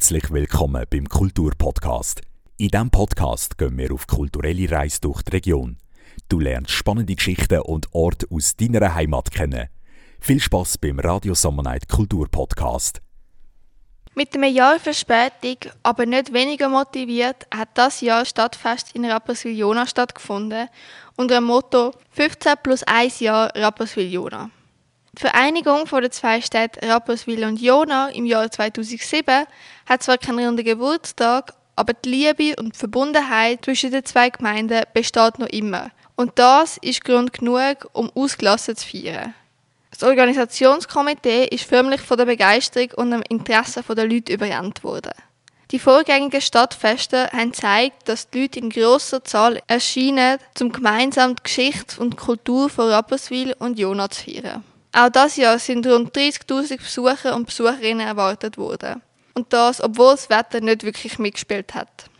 Herzlich willkommen beim Kulturpodcast. In diesem Podcast gehen wir auf kulturelle Reise durch die Region. Du lernst spannende Geschichten und Orte aus deiner Heimat kennen. Viel Spaß beim Radio Summer Night Kulturpodcast. Mit einem Jahr Verspätung, aber nicht weniger motiviert, hat das Jahr Stadtfest in Rapperswil-Jona stattgefunden unter dem Motto 15 plus 1 Jahr Rapperswil-Jona. Die Vereinigung den zwei Städten Rapperswil und Jona im Jahr 2007 hat zwar keinen runden Geburtstag, aber die Liebe und die Verbundenheit zwischen den zwei Gemeinden besteht noch immer. Und das ist Grund genug, um ausgelassen zu feiern. Das Organisationskomitee ist förmlich von der Begeisterung und dem Interesse der Leute überrannt worden. Die vorgängigen Stadtfeste haben gezeigt, dass die Leute in grosser Zahl erscheinen, um gemeinsam die Geschichte und die Kultur von Rapperswil und Jona zu feiern. Auch das Jahr sind rund 30.000 Besucher und Besucherinnen erwartet worden. Und das, obwohl das Wetter nicht wirklich mitgespielt hat.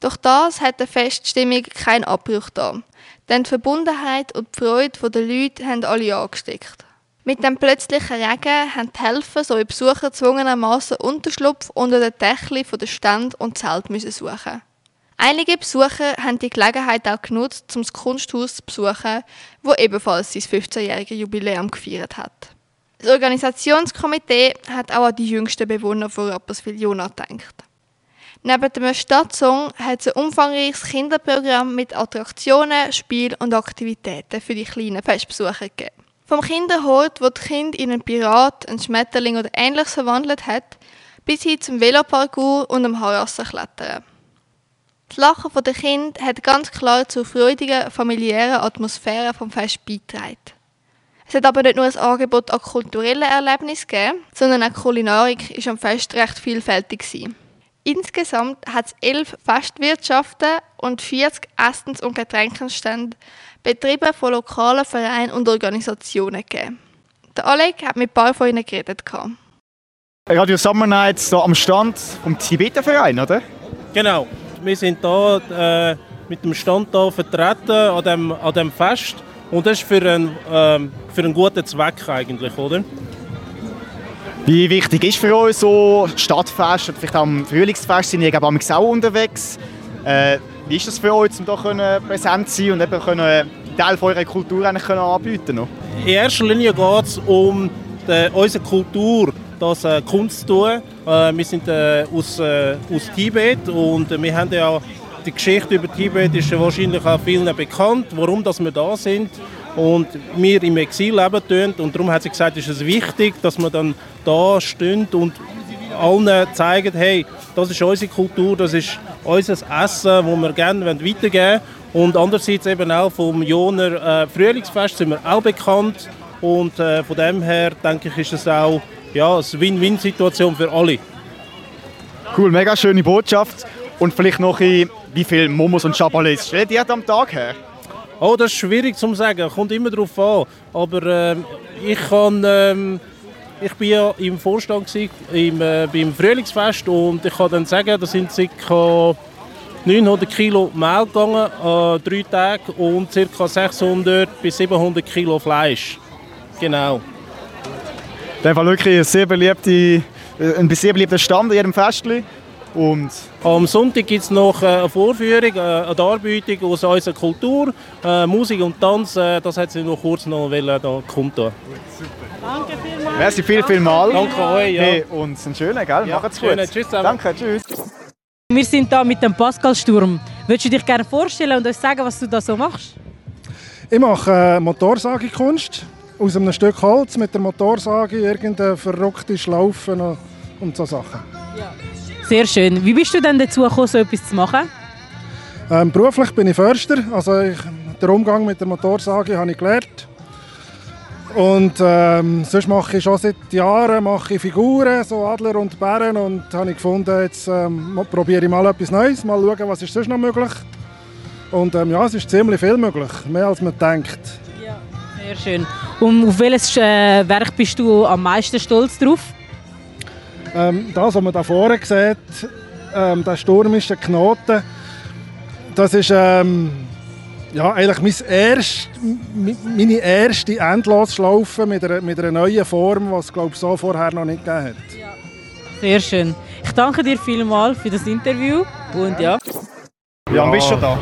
Doch das hat der Feststimmung keinen Abbruch da. Denn die Verbundenheit und die Freude der Leute haben alle angesteckt. Mit dem plötzlichen Regen haben die Helfer sowie Besucher gezwungenermaßen Unterschlupf unter den Dächli der Stand und Zelt suchen. Einige Besucher haben die Gelegenheit auch genutzt, um das Kunsthaus zu besuchen, wo ebenfalls sein 15-jähriges Jubiläum gefeiert hat. Das Organisationskomitee hat auch an die jüngsten Bewohner von Rapperswil-Jona gedacht. Neben dem Stadtsong hat es ein umfangreiches Kinderprogramm mit Attraktionen, Spielen und Aktivitäten für die kleinen Festbesucher gegeben. Vom Kinderhort, wo das Kind in einen Pirat, einen Schmetterling oder ähnliches verwandelt hat, bis hin zum Veloparcours und dem Harassenklettern. Das Lachen der Kind hat ganz klar zur freudigen, familiären Atmosphäre vom Fest beigetragen. Es hat aber nicht nur ein Angebot an kulturellen Erlebnissen gegeben, sondern auch die Kulinarik war am Fest recht vielfältig. Gewesen. Insgesamt hat es elf Festwirtschaften und 40 Essens- und Getränkenstände betrieben von lokalen Vereinen und Organisationen gegeben. Der Alec hat mit ein paar von ihnen geredet. Radio Summer Nights hier am Stand vom Tibetenverein, oder? Genau. Wir sind hier äh, mit dem Stand hier vertreten an dem, an dem Fest. Und das ist für einen, äh, für einen guten Zweck eigentlich, oder? Wie wichtig ist für euch so Stadtfest oder vielleicht auch am Frühlingsfest? Sind ihr glaube auch unterwegs? Äh, wie ist das für euch, um hier präsent zu sein und eben können, Teil von eurer Kultur eigentlich können anbieten können? In erster Linie geht es um die, unsere Kultur, das äh, Kunst zu tun. Äh, wir sind äh, aus, äh, aus Tibet und wir haben ja die Geschichte über Tibet ist wahrscheinlich auch vielen bekannt, warum dass wir da sind und wir im Exil leben tun. Und darum hat sie gesagt, ist es wichtig, dass wir dann da stehen und allen zeigen, hey, das ist unsere Kultur, das ist unser Essen, das wir gerne weitergeben wollen. Und andererseits eben auch vom Joner äh, Frühlingsfest sind wir auch bekannt. Und äh, von dem her denke ich, ist es auch ja, eine Win-Win-Situation für alle. Cool, mega schöne Botschaft. Und vielleicht noch, in, wie viele Momos und Chabalets stellt ihr am Tag her? Oh, das ist schwierig zu sagen, kommt immer darauf an. Aber äh, ich kann... Ähm, ich war ja im Vorstand im, äh, beim Frühlingsfest und ich kann dann sagen, das sind ca. 900 Kilo Mehl gegangen an drei Tagen und ca. 600 bis 700 Kilo Fleisch. Genau. Das war wirklich ein sehr, beliebte, äh, ein sehr beliebter Stand in jedem Festli. Und Am Sonntag gibt es noch äh, eine Vorführung, äh, eine Darbietung aus unserer Kultur, Musik und Tanz. Das hat sie noch kurz noch wollen, da kundtun. Danke vielmals. Merci viel, viel mal. Danke euch. Ja. Hey, und einen schönen, gell? Ja, Macht's gut. Tschüss zusammen. Danke, tschüss. Wir sind hier mit dem Pascal Sturm. Würdest du dich gerne vorstellen und uns sagen, was du da so machst? Ich mache äh, Motorsagekunst aus einem Stück Holz mit der Motorsage, irgendeine verrückte Schlaufen und so Sachen. Ja. Sehr schön. Wie bist du denn dazu gekommen, so etwas zu machen? Ähm, beruflich bin ich Förster, also ich, den Umgang mit der Motorsage habe ich gelernt. Und ähm, sonst mache ich schon seit Jahren mache ich Figuren, so Adler und Bären und habe ich gefunden, jetzt ähm, probiere ich mal etwas Neues, mal schauen, was ist sonst noch möglich. Und ähm, ja, es ist ziemlich viel möglich, mehr als man denkt. Ja, sehr schön. Und auf welches äh, Werk bist du am meisten stolz drauf? Ähm, das, was man da vorne sieht, ähm, der stürmische Knoten, das ist ähm, ja, eigentlich mein erst, meine erste Endlosschlaufe mit einer, mit einer neuen Form, die es glaube so vorher noch nicht gegeben hat. Ja. Sehr schön. Ich danke dir vielmals für das Interview und ja. Wie lange bist du schon da?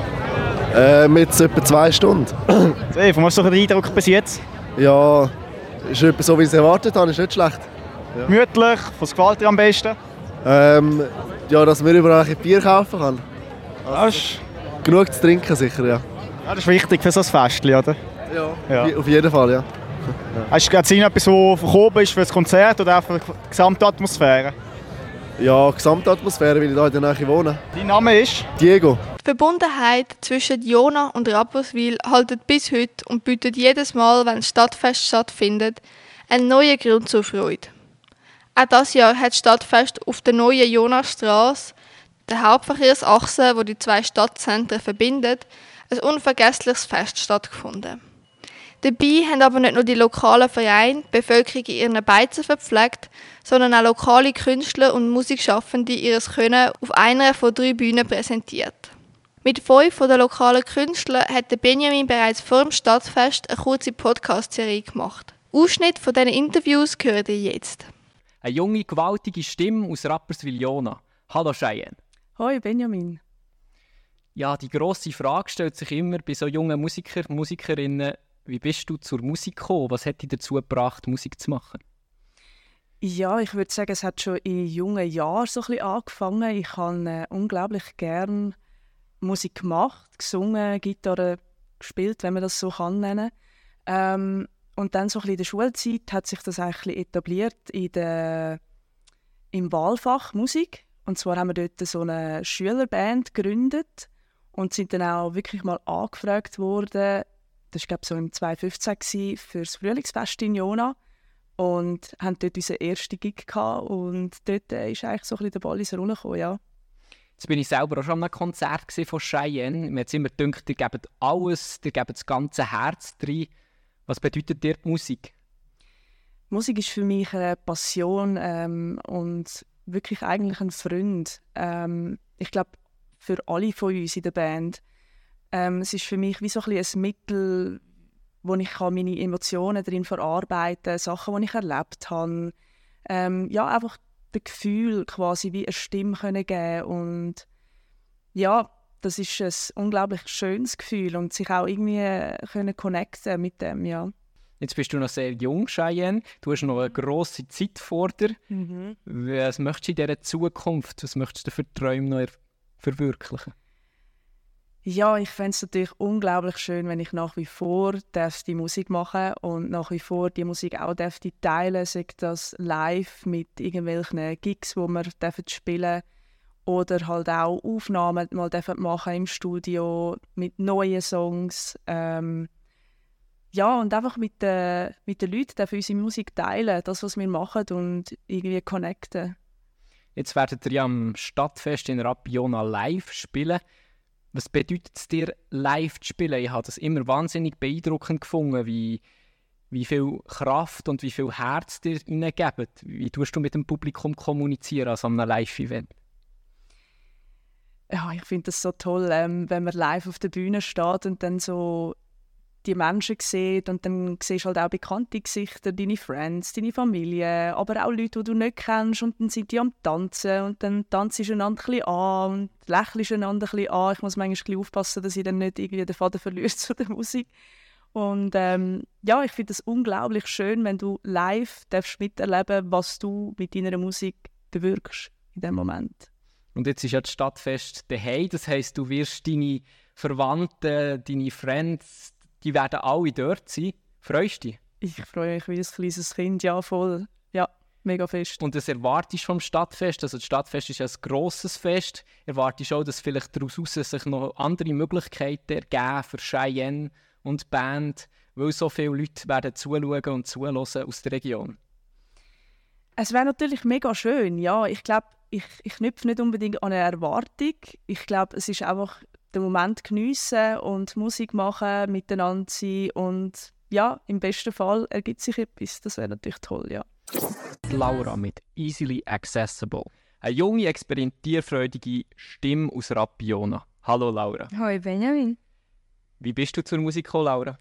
Ähm, jetzt etwa zwei Stunden. Von was ist so der Eindruck bis jetzt? Ja, ist etwa so, wie ich es erwartet habe, ist nicht schlecht. Gemütlich, was gefällt dir am besten? Ähm, ja, dass man überall ein Bier kaufen kann. Ist, Genug zu trinken sicher, ja. ja, das ist wichtig für so ein Festchen, oder? Ja. Ja. Auf jeden Fall, ja. Hast du gerade gesehen, etwas, was verkauft ist für das Konzert oder auch für die gesamte Atmosphäre? Ja, Gesamtatmosphäre, weil ich hier in der Nähe wohne. Dein Name ist? Diego. Die Verbundenheit zwischen Jona und Rapperswil haltet bis heute und bietet jedes Mal, wenn das Stadtfest stattfindet, einen neuen Grund zur Freude. Auch dieses Jahr hat das Stadtfest auf der neuen Jonastraße, der Hauptverkehrsachse, wo die zwei Stadtzentren verbindet, ein unvergessliches Fest stattgefunden. Dabei haben aber nicht nur die lokalen Vereine die Bevölkerung in ihren Beizen verpflegt, sondern auch lokale Künstler und Musikschaffende ihres Können auf einer von drei Bühnen präsentiert. Mit fünf von den lokalen Künstlern hat der Benjamin bereits vor dem Stadtfest eine kurze Podcast-Serie gemacht. Ausschnitt von diesen Interviews hört ihr jetzt. Eine junge, gewaltige Stimme aus Rapperswil-Jona. Hallo Cheyenne. Hoi Benjamin. Ja, die grosse Frage stellt sich immer bei so jungen Musiker, Musikerinnen, wie bist du zur Musik gekommen? Was hat dich dazu gebracht, Musik zu machen? Ja, ich würde sagen, es hat schon in jungen Jahren so ein bisschen angefangen. Ich habe äh, unglaublich gern Musik gemacht, gesungen, Gitarre gespielt, wenn man das so kann nennen. Ähm, und dann so ein bisschen in der Schulzeit hat sich das eigentlich etabliert in der, im Wahlfach Musik. Und zwar haben wir dort so eine Schülerband gegründet und sind dann auch wirklich mal angefragt worden. Das war glaube so im 2015 gewesen, für das Frühlingsfest in Jona und haben dort unseren ersten Gig gehabt und dort äh, ist eigentlich so ein bisschen der Ball ins Rollen gekommen, ja. Jetzt bin ich selber auch schon an einem Konzert von Cheyenne. Mir hat immer gedacht, ihr gebt alles, ihr gebt das ganze Herz drin. Was bedeutet dir die Musik? Musik ist für mich eine Passion ähm, und wirklich eigentlich ein Freund. Ähm, ich glaube, für alle von uns in der Band. Ähm, es ist für mich wie so ein, ein Mittel, wo ich kann meine Emotionen drin verarbeiten kann, Sachen, die ich erlebt habe. Ähm, ja, einfach das Gefühl quasi wie eine Stimme können geben und ja, das ist ein unglaublich schönes Gefühl und sich auch irgendwie äh, können connecten mit dem, ja. Jetzt bist du noch sehr jung, Cheyenne. Du hast noch eine grosse Zeit vor dir. Was möchtest du in dieser Zukunft, was möchtest du für Träume noch er- verwirklichen? Ja, ich fände es natürlich unglaublich schön, wenn ich nach wie vor die Musik machen und nach wie vor die Musik auch darf die teilen, sei das live mit irgendwelchen Gigs, wo wir dürfen spielen oder halt auch Aufnahmen mal dürfen machen im Studio mit neuen Songs. Ähm, ja, und einfach mit den, mit den Leuten dürfen unsere Musik teilen, das, was wir machen und irgendwie connecten. Jetzt werdet ihr ja am Stadtfest in Rapiona live spielen. Was bedeutet es dir, live zu spielen? Ich habe das immer wahnsinnig beeindruckend gefunden, wie, wie viel Kraft und wie viel Herz dir hineingeben. Wie tust du mit dem Publikum kommunizieren an so einem Live-Event? ja, ich finde das so toll, ähm, wenn man live auf der Bühne steht und dann so die Menschen sieht und dann siehst du halt auch bekannte Gesichter, deine Friends, deine Familie, aber auch Leute, die du nicht kennst und dann sind die am Tanzen und dann tanzt du einander ein an und lächelst einander ein an. Ich muss manchmal aufpassen, dass ich dann nicht irgendwie den Faden verliere zu der Musik. Und ähm, ja, ich finde es unglaublich schön, wenn du live darfst miterleben was du mit deiner Musik bewirkst in dem Moment. Und jetzt ist ja das Stadtfest daheim, das heisst, du wirst deine Verwandten, deine Friends, die werden alle dort sein. Freust du dich? Ich freue mich wie ein kleines Kind, ja, voll. Ja, mega fest. Und das erwartest du vom Stadtfest. Also das Stadtfest ist ja ein grosses Fest. Erwartest du auch, dass vielleicht daraus sich noch andere Möglichkeiten ergeben für Cheyenne und die Band, weil so viele Leute werden zuschauen und zuhören aus der Region. Es wäre natürlich mega schön, ja. Ich glaube, ich, ich knüpfe nicht unbedingt an eine Erwartung. Ich glaube, es ist einfach den Moment geniessen und Musik machen, miteinander sein und ja, im besten Fall ergibt sich etwas. Das wäre natürlich toll, ja. Laura mit Easily Accessible. Eine junge, experimentierfreudige Stimme aus Rapiona. Hallo Laura. Hoi Benjamin. Wie bist du zur Musik gekommen, Laura?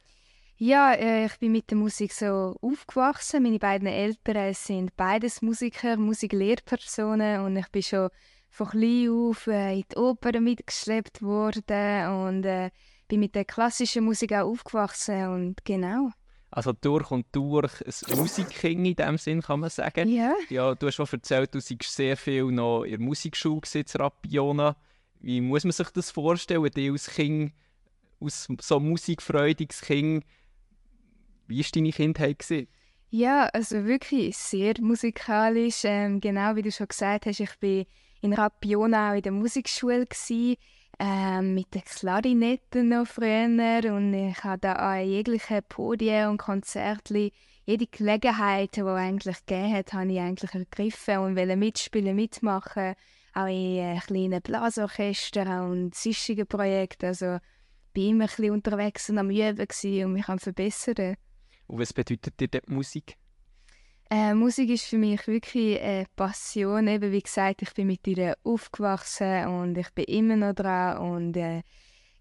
Ja, äh, ich bin mit der Musik so aufgewachsen. Meine beiden Eltern sind beides Musiker, Musiklehrpersonen und ich bin schon von klein auf äh, in die Oper mitgeschleppt worden und äh, bin mit der klassischen Musik auch aufgewachsen und genau. Also durch und durch ein Musikking in dem Sinn, kann man sagen. Ja. Ja, du hast schon erzählt, du warst sehr viel noch in der Musikschule in Rapiona. Wie muss man sich das vorstellen, die als Kind, aus so musikfreudiges Kind, wie war deine Kindheit? Gewesen? Ja, also wirklich sehr musikalisch. Ähm, genau wie du schon gesagt hast, ich war in Rapiona auch in der Musikschule gewesen, ähm, mit den Klarinetten noch früher und ich habe da an jeglichen Podien und Konzerten jede Gelegenheit, die eigentlich gegeben hat, habe ich eigentlich ergriffen und wollte mitspielen, mitmachen, auch in äh, kleinen Blasorchestern und sonstigen Projekten. Also bin immer ein bisschen unterwegs und am Üben und mich am verbessern. Und was bedeutet dir die Musik? Äh, Musik ist für mich wirklich eine Passion. Eben, wie gesagt, ich bin mit ihr aufgewachsen und ich bin immer noch dran und äh,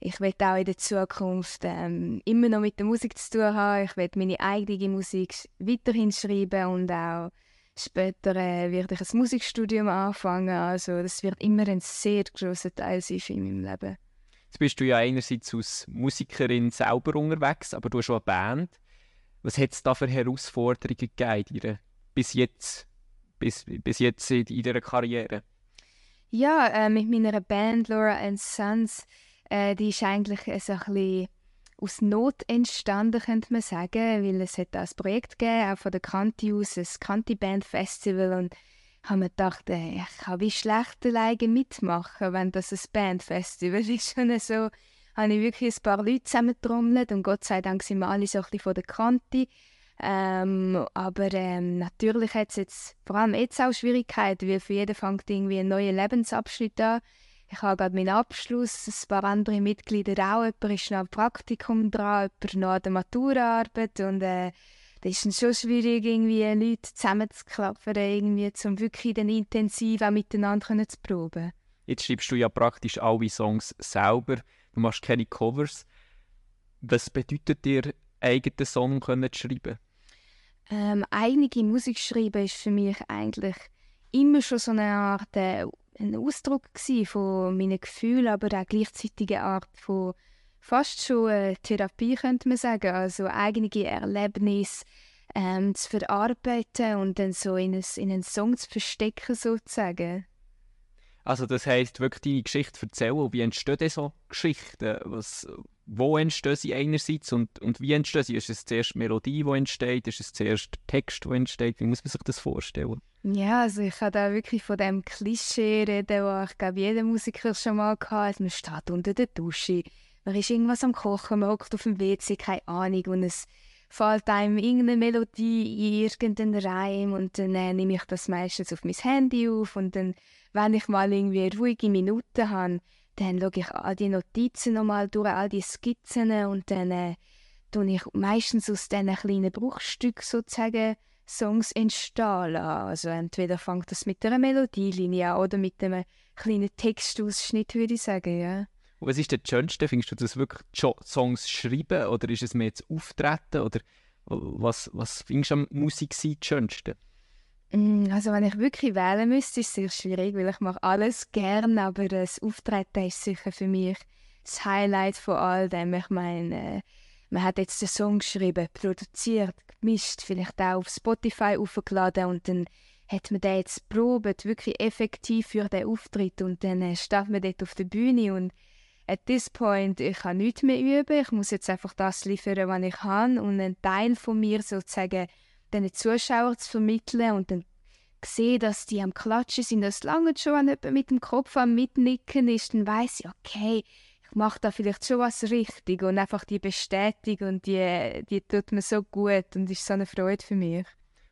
ich will auch in der Zukunft ähm, immer noch mit der Musik zu tun haben. Ich will meine eigene Musik weiterhin schreiben und auch später äh, werde ich ein Musikstudium anfangen. Also das wird immer ein sehr großer Teil sein in meinem Leben. Jetzt bist du ja einerseits als Musikerin selber unterwegs, aber du hast auch eine Band. Was hat es da für Herausforderungen gegeben bis jetzt, bis, bis jetzt in deiner Karriere? Ja, äh, mit meiner Band Laura and Sons, äh, die ist eigentlich äh, so ein bisschen aus Not entstanden, könnte man sagen, weil es hat ein Projekt gegeben, auch von der Kanti aus, ein Kanti Band Festival und haben mir gedacht, äh, ich kann wie schlecht alleine mitmachen, wenn das ein Bandfestival ist. Schon so habe ich wirklich ein paar Leute zusammengetrommelt und Gott sei Dank sind wir alle so ein bisschen von der Kante. Ähm, aber ähm, natürlich hat es jetzt vor allem jetzt auch Schwierigkeiten, weil für jeden fängt irgendwie ein neuer Lebensabschnitt an. Ich habe gerade meinen Abschluss, ein paar andere Mitglieder auch, jemand ist noch am Praktikum dran, jemand noch an der Maturaarbeit und äh, das ist schon schwierig, irgendwie Leute zusammenzuklappen, irgendwie, um wirklich dann intensiv auch miteinander zu proben. Jetzt schreibst du ja praktisch alle Songs selber du machst keine Covers. Was bedeutet dir, eigene Song zu schreiben? Ähm, eigene Musik schreiben ist für mich eigentlich immer schon so eine Art äh, ein Ausdruck von meinen Gefühlen, aber auch gleichzeitig eine Art von fast schon äh, Therapie, könnte man sagen. Also eigene Erlebnisse ähm, zu verarbeiten und dann so in, ein, in einen Song zu verstecken, sozusagen. Also das heisst, wirklich deine Geschichte erzählen. Wie entstehen so Geschichten? Was, wo entstehen sie einerseits und, und wie entstehen sie? Ist es zuerst Melodie, die entsteht? Ist es zuerst Text, der entsteht? Wie muss man sich das vorstellen? Ja, also ich kann da wirklich von dem Klischee reden, wo ich glaube, jeder Musiker schon mal hatte. Man steht unter der Dusche, man ist irgendwas am Kochen, man hockt auf dem WC, keine Ahnung und es fällt einem irgendeine Melodie in irgendeinen Reim und dann äh, nehme ich das meistens auf mein Handy auf und dann wenn ich mal irgendwie ruhige Minuten habe, dann schaue ich all die Notizen nochmal durch, all die Skizzen und dann äh, tue ich meistens aus diesen kleinen Bruchstücken sozusagen Songs entstehen Also entweder fängt das mit einer Melodielinie an oder mit einem kleinen Textausschnitt, würde ich sagen, ja. Und was ist der schönste? Findest du das wirklich Songs schreiben oder ist es mehr das Auftreten oder was, was findest du am Musik sein das Schönste? Mm, also wenn ich wirklich wählen müsste, ist es sehr schwierig, weil ich mache alles gern, aber das Auftreten ist sicher für mich das Highlight von all dem. Ich meine, man hat jetzt den Song geschrieben, produziert, gemischt, vielleicht auch auf Spotify aufgeladen und dann hat man den jetzt probiert, wirklich effektiv für den Auftritt und dann äh, steht man dort auf der Bühne und at this point, ich kann nichts mehr üben, ich muss jetzt einfach das liefern, was ich kann und einen Teil von mir sozusagen den Zuschauern zu vermitteln und dann sehe, dass die am Klatschen sind, das lange schon, wenn jemand mit dem Kopf am Mitnicken ist, dann weiß ich, okay, ich mache da vielleicht schon was richtig und einfach die Bestätigung, die, die tut mir so gut und ist so eine Freude für mich.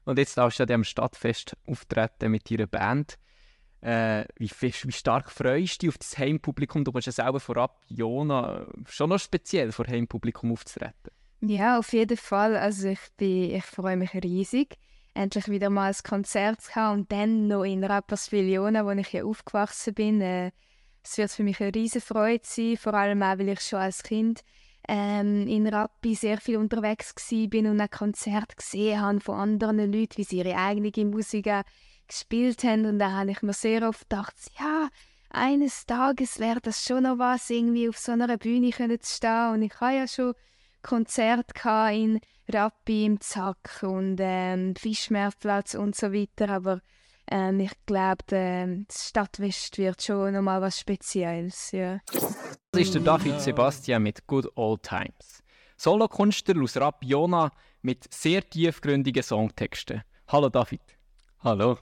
Und jetzt darfst du an diesem Stadtfest auftreten mit deiner Band. Äh, wie, wie, stark freust du dich auf das Heimpublikum? Du bist ja selber vorab, Jona, schon noch speziell vor Heimpublikum aufzutreten. Ja, auf jeden Fall. Also ich, bin, ich freue mich riesig, endlich wieder mal ein Konzert zu haben und dann noch in Rapperswil-Jona, wo ich ja aufgewachsen bin. Äh, es wird für mich eine riesige Freude sein, vor allem auch, weil ich schon als Kind ähm, in Rappi sehr viel unterwegs bin und ein Konzert gesehen habe von anderen Leuten, wie sie ihre eigene Musik gespielt haben. Und da habe ich mir sehr oft gedacht, ja, eines Tages wäre das schon noch was, irgendwie auf so einer Bühne können zu stehen. Und ich habe ja schon Konzerte in Rappi, im Zack und ähm, Fischmeerplatz und so weiter. Aber ähm, ich glaube, das Stadtwest wird schon noch mal was Spezielles. Ja. Das ist der David Sebastian mit Good Old Times. Solokünstler aus Rapiona mit sehr tiefgründigen Songtexten. Hallo David. Hallo.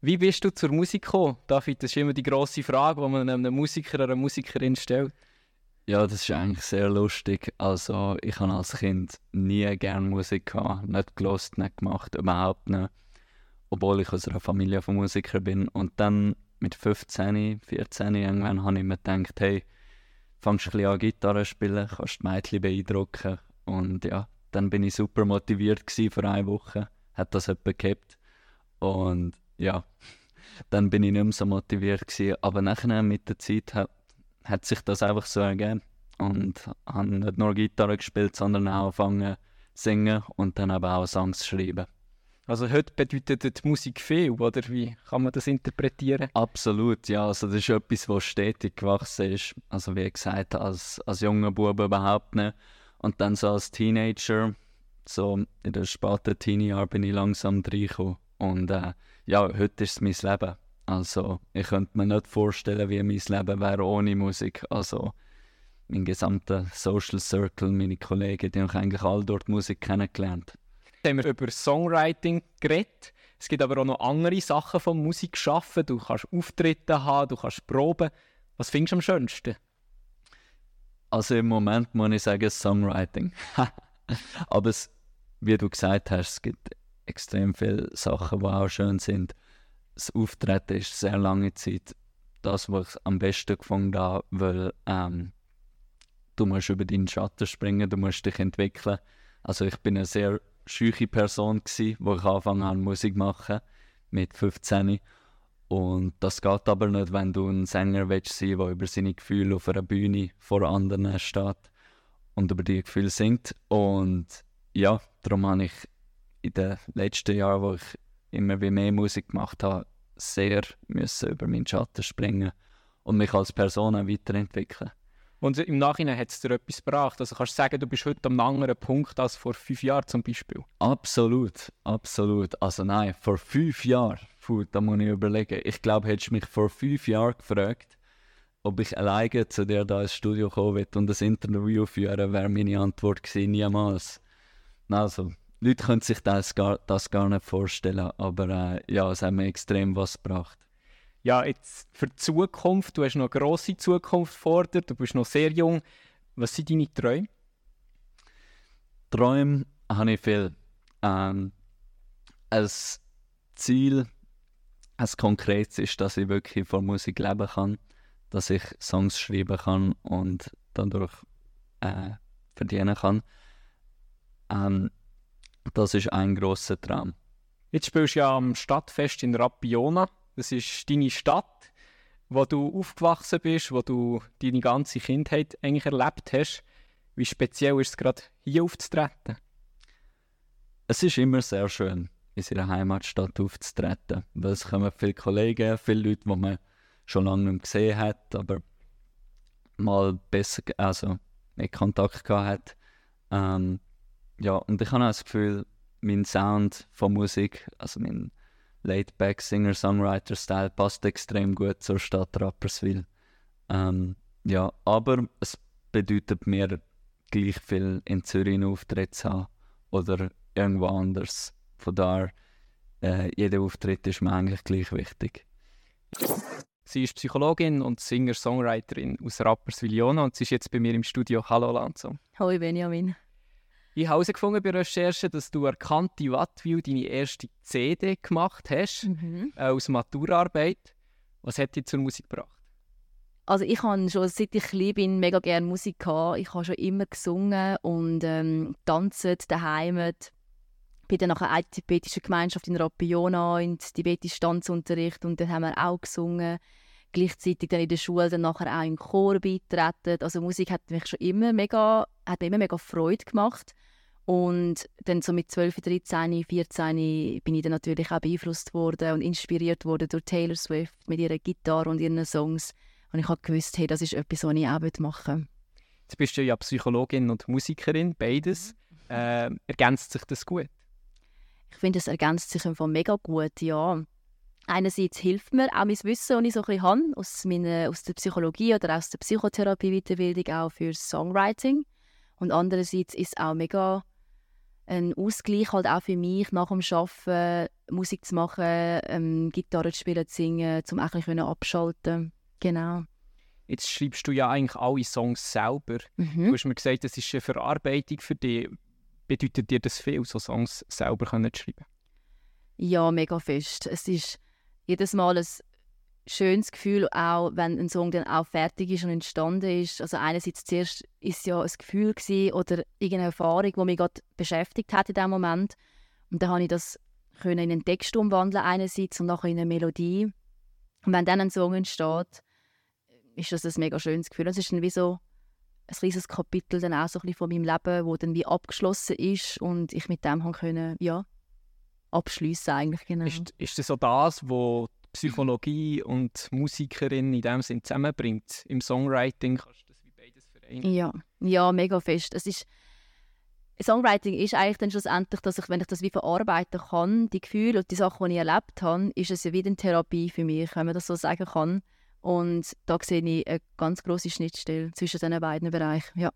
Wie bist du zur Musik gekommen? David, das ist immer die grosse Frage, die man einem Musiker oder einer Musikerin stellt. Ja, das ist eigentlich sehr lustig. Also ich habe als Kind nie gerne Musik gehabt, nicht gelost, nicht gemacht, überhaupt nicht obwohl ich aus einer Familie von Musikern bin. Und dann mit 15, 14 irgendwann habe ich mir gedacht, hey, fangst du ein bisschen an Gitarre spielen, kannst die Mädchen beeindrucken. Und ja, dann bin ich super motiviert für eine Woche, hat das jemand gehabt. Und ja, dann bin ich nicht mehr so motiviert gewesen. Aber nachher mit der Zeit hat, hat sich das einfach so ergeben. Und habe nicht nur Gitarre gespielt, sondern auch angefangen zu singen und dann aber auch Songs zu schreiben. Also heute bedeutet die Musik viel, oder wie kann man das interpretieren? Absolut, ja. Also das ist etwas, was stetig gewachsen ist. Also wie gesagt, als, als junger Bube überhaupt nicht. Und dann so als Teenager, so in den späten Teenie-Jahren bin ich langsam reingekommen. Und äh, ja, heute ist es mein Leben. Also ich könnte mir nicht vorstellen, wie mein Leben wäre ohne Musik. Also mein gesamter Social Circle, meine Kollegen, die habe ich eigentlich alle dort Musik kennengelernt haben wir über Songwriting geredet. Es gibt aber auch noch andere Sachen von Musik schaffen. Du kannst Auftritte haben, du kannst proben. Was findest du am schönsten? Also im Moment muss ich sagen Songwriting. aber es, wie du gesagt hast, es gibt extrem viele Sachen, die auch schön sind. Das Auftreten ist sehr lange Zeit das, was ich am besten gefunden habe, weil ähm, du musst über deinen Schatten springen, du musst dich entwickeln. Also ich bin ein sehr scheuche Person gsi, wo ich angefangen habe Musik machen mit 15. Und das geht aber nicht, wenn du ein Sänger willst sein, der über seine Gefühle auf einer Bühne vor anderen steht und über die Gefühle singt. Und ja, darum habe ich in den letzten Jahren, wo ich immer wie mehr Musik gemacht habe, sehr müssen über meinen Schatten springen und mich als Person weiterentwickeln. Und im Nachhinein hat es dir etwas gebracht. Also kannst du sagen, du bist heute am anderen Punkt als vor fünf Jahren zum Beispiel? Absolut, absolut. Also nein, vor fünf Jahren, puh, da muss ich überlegen. Ich glaube, hättest du mich vor fünf Jahren gefragt, ob ich alleine zu dir da ins Studio kommen will und ein Interview führen, wäre meine Antwort gewesen, niemals. Also, Leute können sich das gar, das gar nicht vorstellen, aber äh, ja, es hat mir extrem was gebracht ja, jetzt für die Zukunft, du hast noch eine grosse Zukunft vor dir, du bist noch sehr jung. Was sind deine Träume? Träume habe ich viel. Ähm, ein Ziel, ein konkretes ist, dass ich wirklich von Musik leben kann, dass ich Songs schreiben kann und dadurch äh, verdienen kann. Ähm, das ist ein großer Traum. Jetzt spielst du ja am Stadtfest in Rapiona. Das ist deine Stadt, wo du aufgewachsen bist, wo du deine ganze Kindheit eigentlich erlebt hast. Wie speziell ist es gerade hier aufzutreten? Es ist immer sehr schön, in seiner Heimatstadt aufzutreten. Weil es kommen viele Kollegen, viele Leute, die man schon lange nicht gesehen hat, aber mal besser, also mehr Kontakt gehabt hat. Ähm, ja, und ich habe auch das Gefühl, mein Sound von Musik, also mein Laid-Back Singer-Songwriter-Style passt extrem gut zur Stadt Rapperswil. Ähm, ja, aber es bedeutet mir gleich viel in Zürich einen Auftritt zu haben oder irgendwo anders. Von daher, äh, jeder Auftritt ist mir eigentlich gleich wichtig. Sie ist Psychologin und Singer-Songwriterin aus Rapperswil-Jona und sie ist jetzt bei mir im Studio. Hallo Lanzo. Hallo Benjamin. Ich habe herausgefunden bei Recherchen, dass du erkannte Wattwil deine erste CD gemacht hast, mhm. äh, aus Maturarbeit. Was hat dich zur Musik gebracht? Also ich habe schon, seit ich klein bin, mega gerne Musik gehabt. Ich habe schon immer gesungen und ähm, tanzt daheim. Ich bin dann nachher eine tibetische Gemeinschaft in Rapiona in tibetischen Tanzunterricht und dann haben wir auch gesungen. gleichzeitig dann in der Schule dann nachher auch im Chor beitreten. Also Musik hat mich schon immer mega, hat mir immer mega Freude gemacht. Und dann so mit 12, 13, 14 bin ich dann natürlich auch beeinflusst worden und inspiriert worden durch Taylor Swift mit ihrer Gitarre und ihren Songs. Und ich habe gewusst, hey, das ist etwas, was ich auch machen möchte. Jetzt bist du ja Psychologin und Musikerin, beides. Äh, ergänzt sich das gut? Ich finde, es ergänzt sich einfach mega gut, ja. Einerseits hilft mir auch mein Wissen, das ich so ein bisschen habe, aus, meiner, aus der Psychologie oder aus der Psychotherapie-Weiterbildung, auch für Songwriting. Und andererseits ist es auch mega ein Ausgleich halt auch für mich, nach dem Arbeiten Musik zu machen, ähm, Gitarre zu spielen, zu singen, um auch ein bisschen abschalten Genau. Jetzt schreibst du ja eigentlich alle Songs selber. Mhm. Du hast mir gesagt, das ist eine Verarbeitung für dich. Bedeutet dir das viel, so Songs selber zu schreiben? Ja, mega fest. Es ist jedes Mal ein schönes Gefühl, auch wenn ein Song dann auch fertig ist und entstanden ist. Also einerseits zuerst ist ja ein Gefühl gewesen oder irgendeine Erfahrung, die mich gerade beschäftigt hat in dem Moment. Und dann habe ich das können in einen Text umwandeln einerseits und nachher in eine Melodie. Und wenn dann ein Song entsteht, ist das ein mega schönes Gefühl. Es ist dann wie so ein riesiges Kapitel dann auch so ein bisschen von meinem Leben, wo dann wie abgeschlossen ist und ich mit dem können, ja, abschließen eigentlich genau. Ist, ist das so das, wo Psychologie und Musikerin in dem Sinn zusammenbringt. Im Songwriting kannst du das wie beides vereinen. Ja, ja mega fest. Es ist, Songwriting ist eigentlich dann schlussendlich, dass ich, wenn ich das wie verarbeiten kann, die Gefühle und die Sachen, die ich erlebt habe, ist es ja wie eine Therapie für mich, wenn man das so sagen kann. Und da sehe ich eine ganz große Schnittstelle zwischen diesen beiden Bereichen. Ja.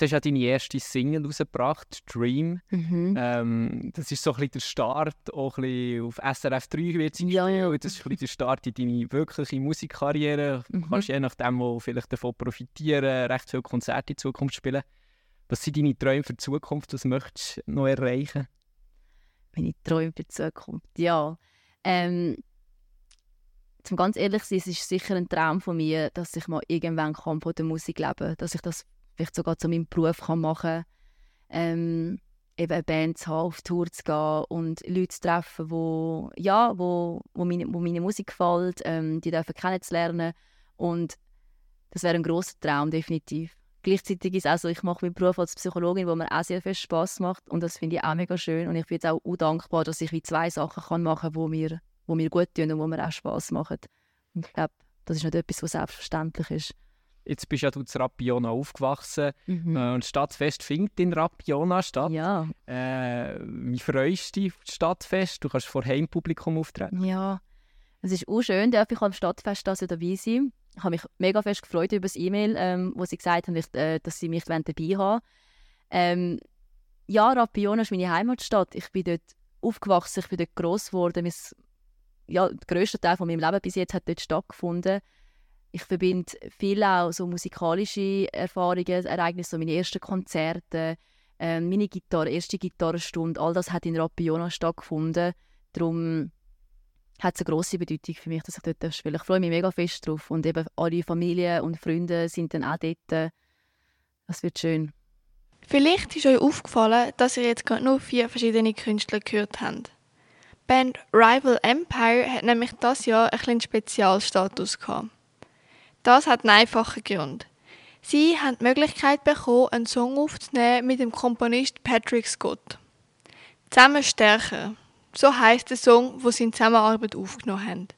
Jetzt hast du ja deine erste Single rausgebracht, «Dream». Mhm. Ähm, das ist so ein bisschen der Start, auch ein bisschen auf SRF 3 wird es ja, ja. Das ist ein bisschen der Start in deine wirkliche Musikkarriere. Du mhm. kannst je nachdem, wo vielleicht davon profitieren, recht viele Konzerte in Zukunft spielen. Was sind deine Träume für die Zukunft? Was möchtest du noch erreichen? Meine Träume für die Zukunft? Ja. Ähm, zum ganz ehrlich sein, es ist sicher ein Traum von mir, dass ich mal irgendwann von der Musik leben kann. Dass ich das vielleicht sogar zu meinem Beruf kann machen. Ähm, eben eine Band zu haben, auf Tour zu gehen und Leute zu treffen, wo, ja, wo, wo, meine, wo meine Musik gefällt, ähm, die dürfen kennenzulernen. Und das wäre ein großer Traum, definitiv. Gleichzeitig ist es ich mache meinen Beruf als Psychologin, wo mir auch sehr viel Spaß macht und das finde ich auch mega schön und ich bin jetzt auch, dankbar, dass ich wie zwei Sachen kann machen kann, die mir, wo mir gut tun und wo mir auch Spaß machen. Und ich glaube, das ist nicht etwas, was selbstverständlich ist. Jetzt bist ja du in Rapiona aufgewachsen mhm. äh, und das Stadtfest findet in Rapiona statt. Ja. Äh, wie freust du dich auf das Stadtfest? Du kannst vor Heimpublikum auftreten. Ja, es ist auch schön, dass ich am Stadtfest dabei sein Ich habe mich mega fest gefreut über das E-Mail, ähm, wo sie gesagt haben, äh, dass sie mich dabei haben ähm, Ja, Rapiona ist meine Heimatstadt. Ich bin dort aufgewachsen, ich bin dort gross geworden. Mein, ja, der grösste Teil von meinem Leben bis jetzt hat dort stattgefunden ich verbinde viel auch so musikalische Erfahrungen, Ereignisse, so meine ersten Konzerte, äh, meine Gitarre, erste Gitarrenstunde, all das hat in Rapiona stattgefunden. Darum hat es eine grosse Bedeutung für mich, dass ich dort spiele. Ich freue mich mega fest drauf und eben alle Familie und Freunde sind dann auch dort. Das wird schön. Vielleicht ist euch aufgefallen, dass ihr jetzt gerade nur vier verschiedene Künstler gehört habt. Die Band Rival Empire hat nämlich das Jahr einen Spezialstatus gehabt. Das hat einen einfachen Grund. Sie haben die Möglichkeit bekommen, einen Song aufzunehmen mit dem Komponist Patrick Scott. Zusammen stärker. So heißt der Song, wo sie in Zusammenarbeit aufgenommen haben.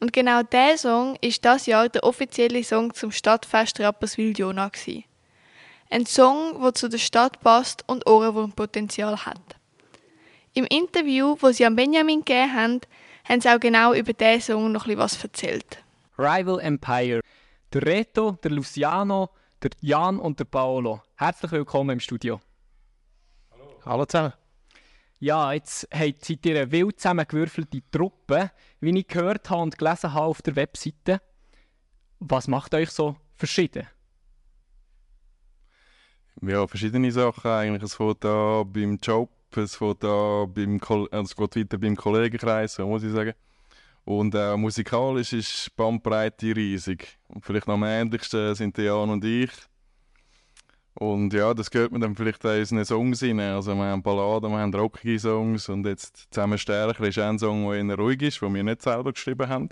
Und genau dieser Song ist das Jahr der offizielle Song zum Stadtfest Rapperswil-Jona Ein Song, der zu der Stadt passt und Ohrenwurmpotenzial hat. Im Interview, wo sie an Benjamin gegeben haben, haben sie auch genau über diesen Song noch etwas erzählt. Rival Empire. Der Reto, der Luciano, der Jan und der Paolo. Herzlich willkommen im Studio. Hallo. Hallo zusammen. Ja, jetzt seid ihr eine wild zusammengewürfelte Truppe, wie ich gehört habe und gelesen habe auf der Webseite. Was macht euch so verschieden? Ja, verschiedene Sachen eigentlich. Es fängt an beim Job, es fängt an beim, also es geht weiter beim Kollegenkreis, so muss ich sagen. Und äh, musikalisch ist die Bandbreite riesig. Und vielleicht am ähnlichsten sind Jan und ich. Und ja, das gehört man dann vielleicht auch in unseren Songs rein. Also wir haben Balladen, wir haben rockige Songs und jetzt «Zusammen stärker» ist ein Song, der eher ruhig ist, den wir nicht selber geschrieben haben.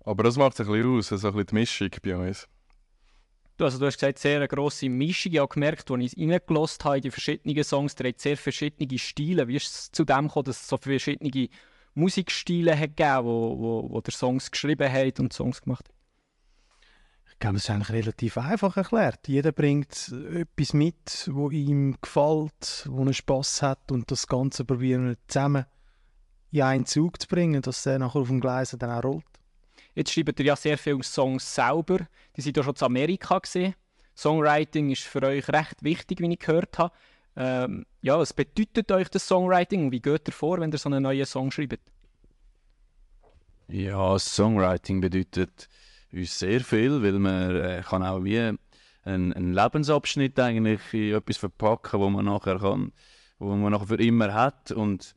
Aber das macht es ein bisschen aus, so ein bisschen die Mischung bei uns. Du, also du hast gesagt, sehr eine grosse Mischung. Ich habe gemerkt, als ich reingelassen habe in die verschiedenen Songs, der hat sehr verschiedene Stile. Wie ist es zu dem gekommen, dass es so verschiedene Musikstile hat gegeben, wo, wo, wo der Songs geschrieben hat und Songs gemacht hat? Ich glaube, das ist eigentlich relativ einfach erklärt. Jeder bringt etwas mit, wo ihm gefällt, wo er Spaß hat und das Ganze probieren wir zusammen in einen Zug zu bringen, dass der nachher auf dem Gleis dann auch rollt. Jetzt schreibt ihr ja sehr viele Songs selber. Die sind ja schon zu Amerika gesehen. Songwriting ist für euch recht wichtig, wie ich gehört habe. Ähm, ja, was bedeutet euch das Songwriting und wie geht ihr vor, wenn ihr so einen neuen Song schreibt? Ja, Songwriting bedeutet uns sehr viel, weil man äh, kann auch wie einen, einen Lebensabschnitt eigentlich in etwas verpacken, wo man nachher kann, wo man nachher für immer hat und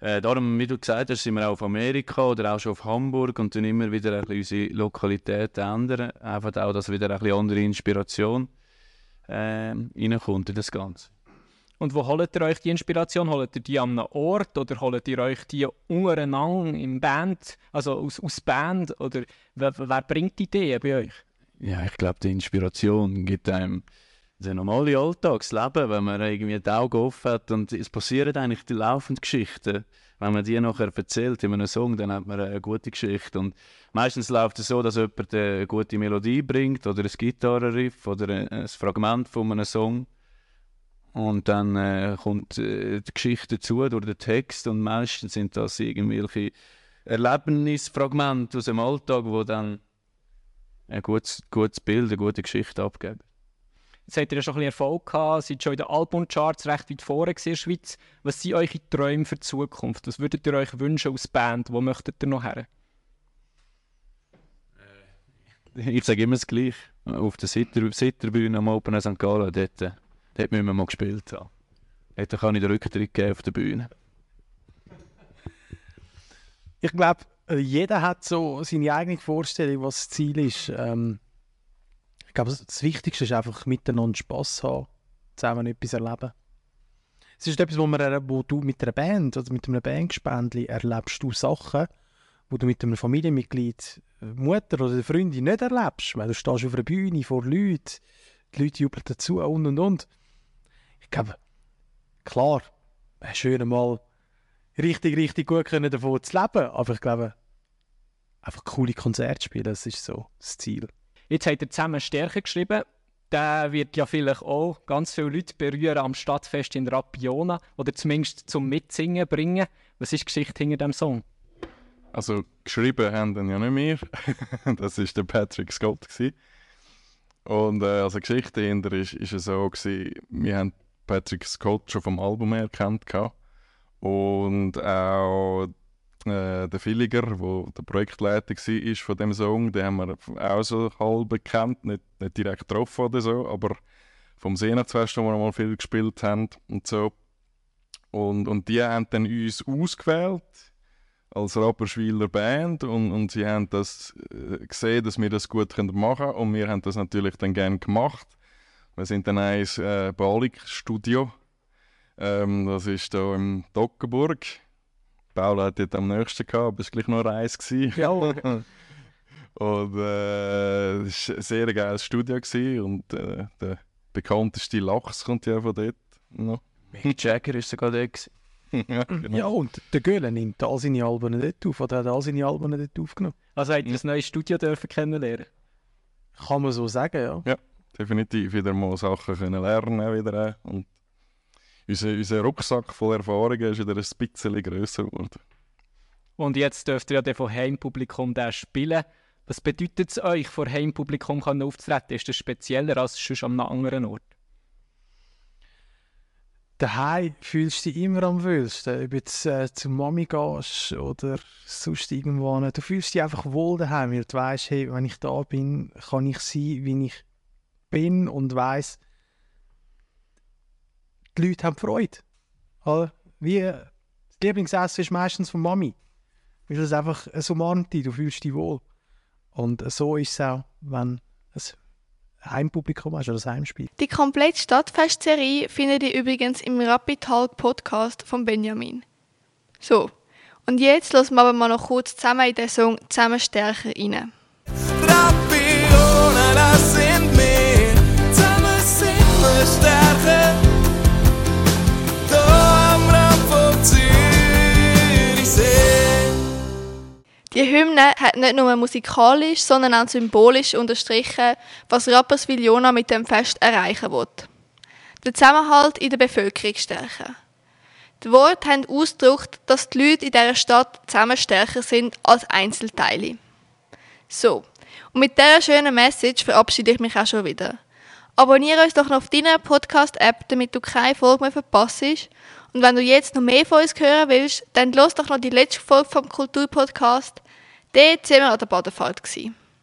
äh, darum, wie du gesagt hast, sind wir auch auf Amerika oder auch schon auf Hamburg und dann immer wieder ein bisschen unsere Lokalität ändern, einfach auch, dass wieder ein bisschen andere Inspiration äh, reinkommt in das Ganze. Und wo holt ihr euch die Inspiration? Holt ihr die an einem Ort oder holt ihr euch die untereinander im Band, also aus, aus Band? Oder wer, wer bringt die Ideen bei euch? Ja, ich glaube, die Inspiration gibt einem das normale Alltagsleben, wenn man irgendwie die Augen offen hat und es passieren eigentlich die laufenden Geschichten. Wenn man die nachher erzählt in einem Song, dann hat man eine gute Geschichte. Und meistens läuft es so, dass jemand eine gute Melodie bringt oder ein Gitarrenriff oder ein Fragment von einem Song. Und dann äh, kommt äh, die Geschichte dazu durch den Text und meistens sind das irgendwelche Erlebnisfragmente aus dem Alltag, wo dann ein gutes, gutes Bild, eine gute Geschichte abgeben. Jetzt habt ihr ja schon ein bisschen Erfolg gehabt, seid schon in den Albumcharts recht weit vorne in der Schweiz. Was sind eure Träume für die Zukunft? Was würdet ihr euch wünschen als Band? Wo möchtet ihr noch her? Ich sage immer das Gleiche. Auf der Sitter Sitterbühne am Open St. Gallen, dort, müssen wir mal gespielt haben. Dort kann ich den Rücktritt geben auf der Bühne. Ich glaube, jeder hat so seine eigene Vorstellung, was das Ziel ist. Ähm, ich glaube, das Wichtigste ist einfach miteinander Spass haben, zusammen etwas erleben. Es ist etwas, wo, man, wo du mit einer Band oder mit einem Bandgespendli erlebst du Sachen, wo du mit einem Familienmitglied, äh, Mutter oder Freundin nicht erlebst, weil du stehst auf einer Bühne vor Leuten, die Leute jubeln dazu und und und. Ich glaube, klar, wäre schön mal richtig, richtig gut können davon zu leben, aber ich glaube, einfach coole Konzerte spielen, das ist so das Ziel. Jetzt habt ihr zusammen Stärke geschrieben. Der wird ja vielleicht auch ganz viele Leute berühren am Stadtfest in Rapiona oder zumindest zum Mitsingen bringen. Was ist die Geschichte hinter dem Song? Also geschrieben haben den ja nicht mehr. das war der Patrick Scott. Gewesen. Und äh, also Geschichte dahinter ist, ist es so gewesen, wir haben Patrick Scott schon vom Album her kennt und auch äh, der Villiger, der der Projektleiter war von dem Song, den haben wir auch so halb bekannt, nicht, nicht direkt getroffen oder so, aber vom Seenatzfest, wo wir mal viel gespielt haben und so. Und, und die haben dann uns ausgewählt als Rapperschwiler Band und, und sie haben das äh, gesehen, dass wir das gut machen können und wir haben das natürlich dann gerne gemacht. Wir sind dann ins äh, Balik-Studio, ähm, das ist hier im Dockenburg Paula hat dort am nächsten gehabt, aber es war gleich noch eine Reise. Ja. und äh, es war ein sehr geiles Studio gewesen, und äh, der bekannteste Lachs kommt ja von dort. No. Mick Jagger war sogar dort. ja, genau. ja, und der Göhle nimmt all seine Alben dort auf, oder hat all seine Alben dort aufgenommen. Also habt ihr das neue Studio dürfen kennenlernen? Kann man so sagen, ja. Ja, definitiv wieder mal Sachen können lernen wieder und unser, unser Rucksack voll Erfahrungen ist wieder ein bisschen grösser geworden. Und jetzt dürft ihr ja von Heimpublikum spielen. Was bedeutet es euch, vor Heimpublikum aufzutreten? Ist das spezieller als sonst an einem anderen Ort? Daheim fühlst du dich immer am wohlsten. Ob du jetzt äh, zu Mami gehst oder sonst irgendwo. Du fühlst dich einfach wohl daheim, weil du weißt, hey, wenn ich da bin, kann ich sein, wie ich bin und weiss, die Leute haben Freude. Oder? Wie, das Lieblingsessen ist meistens von Mami. Weil es einfach so umarmt dich, du fühlst dich wohl. Und so ist es auch, wenn ein Heimpublikum hast oder das Heimspiel. Die komplette Stadtfest-Serie findet ihr übrigens im Rapid Talk Podcast von Benjamin. So, Und jetzt lassen wir aber mal noch kurz zusammen in den Song «Zusammen stärker» rein. Die Hymne hat nicht nur musikalisch, sondern auch symbolisch unterstrichen, was Rapperswil Jona mit dem Fest erreichen will. Den Zusammenhalt in der Bevölkerung stärken. Die Worte haben ausgedrückt, dass die Leute in dieser Stadt zusammen stärker sind als Einzelteile. So, und mit dieser schönen Message verabschiede ich mich auch schon wieder. Abonniere uns doch noch auf deiner Podcast-App, damit du keine Folge mehr verpasst. Und wenn du jetzt noch mehr von uns hören willst, dann los doch noch die letzte Folge vom Kulturpodcast. Dort sind wir an der Badefahrt. Gewesen.